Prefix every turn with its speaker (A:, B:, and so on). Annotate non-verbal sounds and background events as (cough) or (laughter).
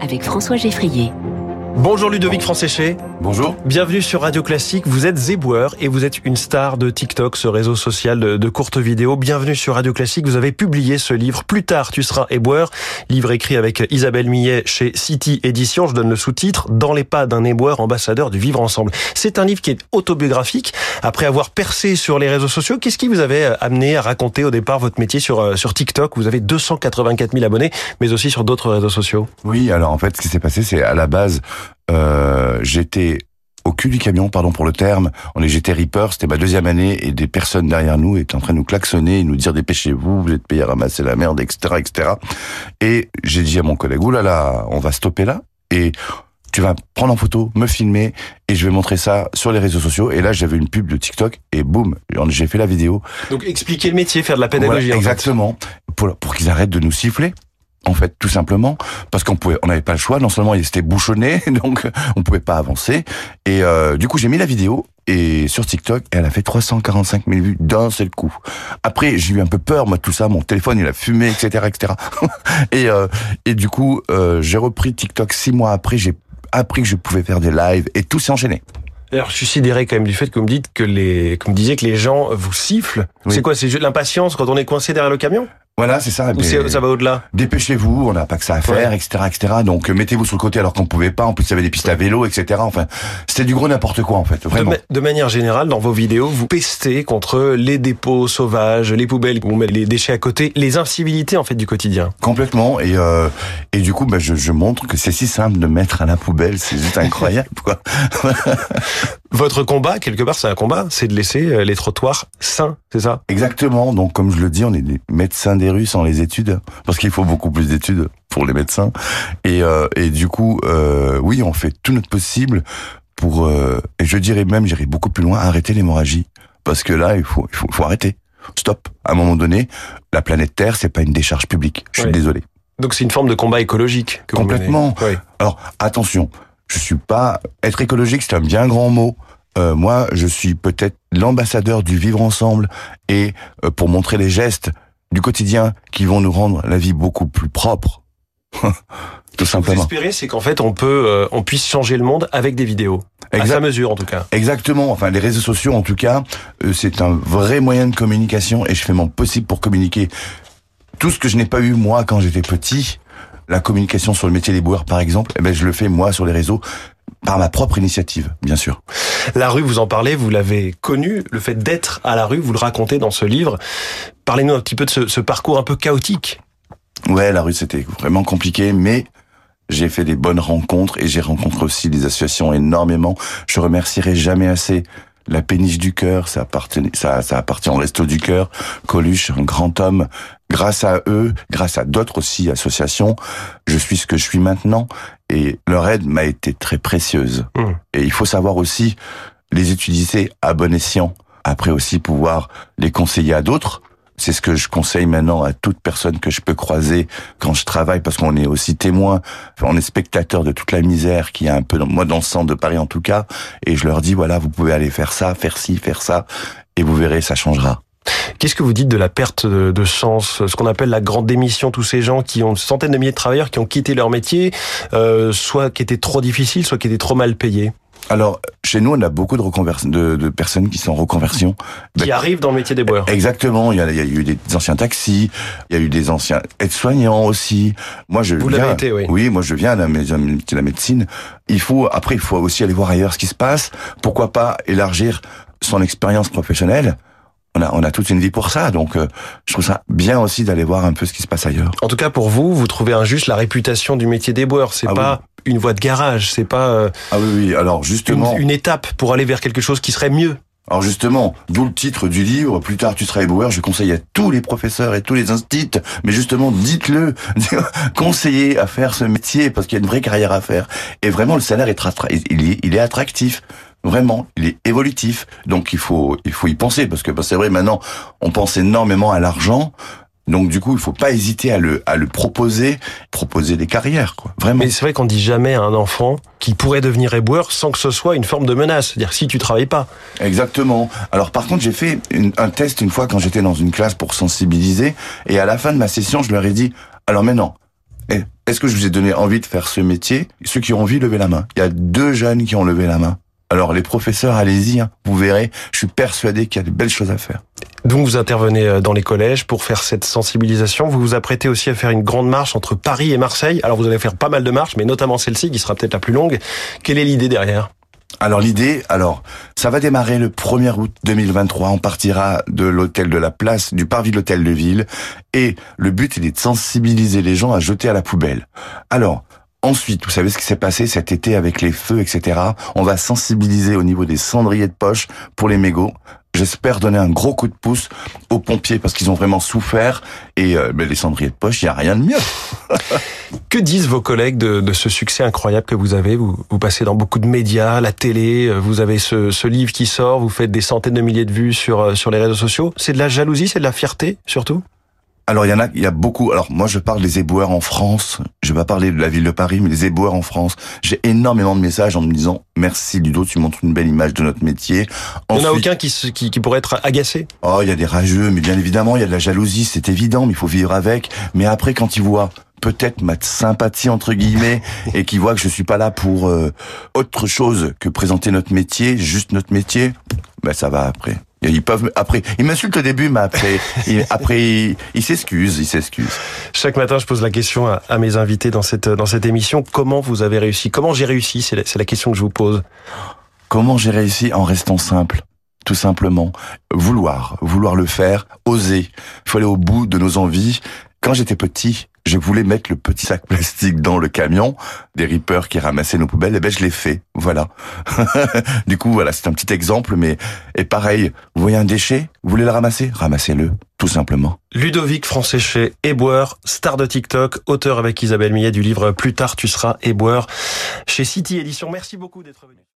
A: Avec François Geffrier.
B: Bonjour Ludovic Francéché.
C: Bonjour.
B: Bienvenue sur Radio Classique. Vous êtes zéboueur et vous êtes une star de TikTok, ce réseau social de, de courtes vidéos. Bienvenue sur Radio Classique. Vous avez publié ce livre Plus tard, tu seras éboueur. Livre écrit avec Isabelle Millet chez City Édition. Je donne le sous-titre Dans les pas d'un éboueur, ambassadeur du vivre ensemble. C'est un livre qui est autobiographique. Après avoir percé sur les réseaux sociaux, qu'est-ce qui vous avait amené à raconter au départ votre métier sur, euh, sur TikTok? Vous avez 284 000 abonnés, mais aussi sur d'autres réseaux sociaux.
C: Oui, alors en fait, ce qui s'est passé, c'est à la base, euh, j'étais au cul du camion, pardon pour le terme. On est j'étais Reaper, c'était ma deuxième année et des personnes derrière nous étaient en train de nous klaxonner et nous dire dépêchez-vous, vous êtes payé à ramasser la merde, etc., etc. Et j'ai dit à mon collègue, oulala, là là, on va stopper là et tu vas prendre en photo, me filmer et je vais montrer ça sur les réseaux sociaux. Et là, j'avais une pub de TikTok et boum, j'ai fait la vidéo.
B: Donc expliquer le métier, faire de la pédagogie.
C: Voilà, exactement, pour, pour qu'ils arrêtent de nous siffler en fait, tout simplement, parce qu'on pouvait, on n'avait pas le choix. Non seulement il était bouchonné, (laughs) donc on pouvait pas avancer. Et euh, du coup, j'ai mis la vidéo et sur TikTok, elle a fait 345 000 vues d'un seul coup. Après, j'ai eu un peu peur, moi, tout ça. Mon téléphone, il a fumé, etc., etc. (laughs) et euh, et du coup, euh, j'ai repris TikTok six mois après. J'ai appris que je pouvais faire des lives et tout s'est enchaîné.
B: Alors, je suis sidéré quand même du fait que vous me dites que les, que vous me disiez que les gens vous sifflent.
C: Oui.
B: C'est quoi? C'est juste l'impatience quand on est coincé derrière le camion?
C: Voilà, c'est ça.
B: Ou ça va au-delà?
C: Dépêchez-vous, on n'a pas que ça à faire,
B: Ouais.
C: etc., etc. Donc euh, mettez-vous sur le côté alors qu'on pouvait pas. En plus, il y avait des pistes à vélo, etc. Enfin, c'était du gros n'importe quoi en fait,
B: De,
C: vraiment.
B: ma- de manière générale, dans vos vidéos, vous pestez contre les dépôts sauvages, les poubelles, vous mettez les déchets à côté, les incivilités en fait du quotidien.
C: Complètement. Et euh, et du coup, bah, je, je montre que c'est si simple de mettre à la poubelle, c'est juste incroyable, quoi. (laughs)
B: Votre combat, quelque part, c'est un combat, c'est de laisser euh, les trottoirs sains, c'est ça?
C: Exactement. Donc, comme je le dis, on est des médecins des rues sans les études, parce qu'il faut beaucoup plus d'études pour les médecins. Et euh, et du coup, euh, oui, on fait tout notre possible pour. euh, et je dirais même, j'irai beaucoup plus loin, arrêter l'hémorragie, parce que là, il faut il faut, faut arrêter. Stop. À un moment donné, la planète Terre, c'est pas une décharge publique. Je suis
B: Ouais.
C: désolé.
B: Donc c'est une forme de combat écologique que vous
C: Complètement.
B: menez. Oui.
C: Alors attention, je suis pas être écologique, c'est un bien grand mot. Euh, moi, je suis peut-être l'ambassadeur du vivre ensemble et euh, pour montrer les gestes du quotidien qui vont nous rendre la vie beaucoup plus propre. (laughs) Tout
B: Ce que vous
C: simplement.
B: espérez, c'est qu'en fait, on peut, euh, on puisse changer le monde avec des vidéos. À
C: Exact-
B: sa mesure, en tout cas.
C: Exactement. Enfin, les réseaux sociaux, en tout cas, euh, c'est un vrai moyen de communication et je fais mon possible pour communiquer tout ce que je n'ai pas eu moi quand j'étais petit. La communication sur le métier des boueurs, par exemple, eh ben, je le fais moi sur les réseaux par ma propre initiative, bien sûr.
B: La rue, vous en parlez, vous l'avez connu, le fait d'être à la rue, vous le racontez dans ce livre. Parlez-nous un petit peu de ce, ce parcours un peu chaotique.
C: Ouais, la rue, c'était vraiment compliqué, mais j'ai fait des bonnes rencontres et j'ai rencontré aussi des associations énormément. Je remercierai jamais assez la péniche du cœur, ça appartient, ça, ça appartient au resto du cœur, Coluche, un grand homme. Grâce à eux, grâce à d'autres aussi associations, je suis ce que je suis maintenant et leur aide m'a été très précieuse.
B: Mmh.
C: Et il faut savoir aussi les utiliser à bon escient. Après aussi pouvoir les conseiller à d'autres. C'est ce que je conseille maintenant à toute personne que je peux croiser quand je travaille, parce qu'on est aussi témoin, on est spectateur de toute la misère qui est un peu, dans, moi dans le centre de Paris en tout cas, et je leur dis voilà, vous pouvez aller faire ça, faire ci, faire ça, et vous verrez, ça changera.
B: Qu'est-ce que vous dites de la perte de, sens, ce qu'on appelle la grande démission, tous ces gens qui ont une centaine de milliers de travailleurs qui ont quitté leur métier, euh, soit qui étaient trop difficiles, soit qui étaient trop mal payés,
C: Alors, chez nous, on a beaucoup de, reconvers- de, de personnes qui sont en reconversion.
B: qui
C: Ben,
B: arrivent dans le métier des boueurs.
C: Exactement, il y, a, il y a eu des anciens taxis, il y a eu des anciens aides-soignants aussi. Moi, je
B: Vous
C: viens,
B: l'avez été, oui.
C: Oui, moi je viens de la, mé- de la médecine. Il faut après, il faut aussi aller voir ailleurs ce qui se passe. Pourquoi pas élargir son expérience professionnelle? On a, on a toute une vie pour ça, donc euh, je trouve ça bien aussi d'aller voir un peu ce qui se passe ailleurs.
B: En tout cas, pour vous, vous trouvez injuste la réputation du métier des boueurs. C'est
C: Ah
B: pas une voie de garage, c'est pas euh,
C: Ah oui, oui. Alors
B: une,
C: justement,
B: une étape pour aller vers quelque chose qui serait mieux.
C: Alors justement, d'où le titre du livre, plus tard tu seras éboueur, je conseille à tous les professeurs et tous les instituts, mais justement dites-le, (laughs) conseillez à faire ce métier parce qu'il y a une vraie carrière à faire. Et vraiment le salaire est, il est, il est attractif. Vraiment, il est évolutif. Donc il faut, il faut y penser parce que bah, c'est vrai maintenant, on pense énormément à l'argent. Donc du coup, il faut pas hésiter à le, à le proposer, proposer des carrières, quoi. Vraiment.
B: Mais c'est vrai qu'on dit jamais à un enfant qui pourrait devenir éboueur sans que ce soit une forme de menace. C'est-à-dire si tu travailles pas.
C: Exactement. Alors par contre, j'ai fait une- un test une fois quand j'étais dans une classe pour sensibiliser, et à la fin de ma session, je leur ai dit, alors maintenant, Eh, est-ce que je vous ai donné envie de faire ce métier? Ceux qui ont envie, levez la main. Il y a deux jeunes qui ont levé la main. Alors les professeurs, allez-y, hein. vous verrez, je suis persuadé qu'il y a de belles choses à faire.
B: Donc vous intervenez euh, dans les collèges pour faire cette sensibilisation. Vous vous apprêtez aussi à faire une grande marche entre Paris et Marseille. Alors vous allez faire pas mal de marches, mais notamment celle-ci qui sera peut-être la plus longue. Quelle est l'idée derrière?
C: Alors l'idée, alors ça va démarrer le 1er août 2023. On partira de l'hôtel de la place, du parvis de l'hôtel de ville, et le but il est de sensibiliser les gens à jeter à la poubelle. Alors Ensuite, vous savez ce qui s'est passé cet été avec les feux, etc. On va sensibiliser au niveau des cendriers de poche pour les mégots. J'espère donner un gros coup de pouce aux pompiers parce qu'ils ont vraiment souffert. Et euh, les cendriers de poche, il n'y a rien de mieux. (laughs)
B: que disent vos collègues de, de, ce succès incroyable que vous avez? Vous, vous, passez dans beaucoup de médias, la télé, euh, vous avez ce, ce, livre qui sort, vous faites des centaines de milliers de vues sur, euh, sur les réseaux sociaux. C'est de la jalousie, c'est de la fierté surtout?
C: Alors il y en a, il y a beaucoup. Alors moi je parle des éboueurs en France. Je vais pas parler de la ville de Paris, mais des éboueurs en France. J'ai énormément de messages en me disant merci Ludo, tu montres une belle image de notre métier.
B: il n'y en a aucun qui, qui, qui pourrait être agacé.
C: Oh, il y a des rageux, mais bien évidemment il y a de la jalousie, c'est évident, mais il faut vivre avec. Mais après quand ils voient peut-être ma sympathie entre guillemets (laughs) et qui voient que je suis pas là pour euh, autre chose que présenter notre métier, juste notre métier, ben ça va après. Ils peuvent après, ils m'insultent au début, mais après, (laughs) ils, après, ils s'excusent, ils s'excusent.
B: Chaque matin, je pose la question à, à, mes invités dans cette dans cette émission. Comment vous avez réussi? Comment j'ai réussi? C'est la, la question que je vous pose.
C: Comment j'ai réussi en restant simple? Tout simplement. Vouloir, vouloir le faire, oser. Il faut aller au bout de nos envies. Quand j'étais petit, je voulais mettre le petit sac plastique dans le camion des rippers qui ramassaient nos poubelles, et ben je l'ai fait. Voilà. (laughs) du coup, voilà, c'est un petit exemple, mais et pareil, vous voyez un déchet, vous voulez le ramasser, ramassez-le, tout simplement.
B: Ludovic Françéchet, éboueur, star de TikTok, auteur avec Isabelle Millet du livre Plus tard tu seras éboueur chez City Édition. Merci beaucoup d'être venu.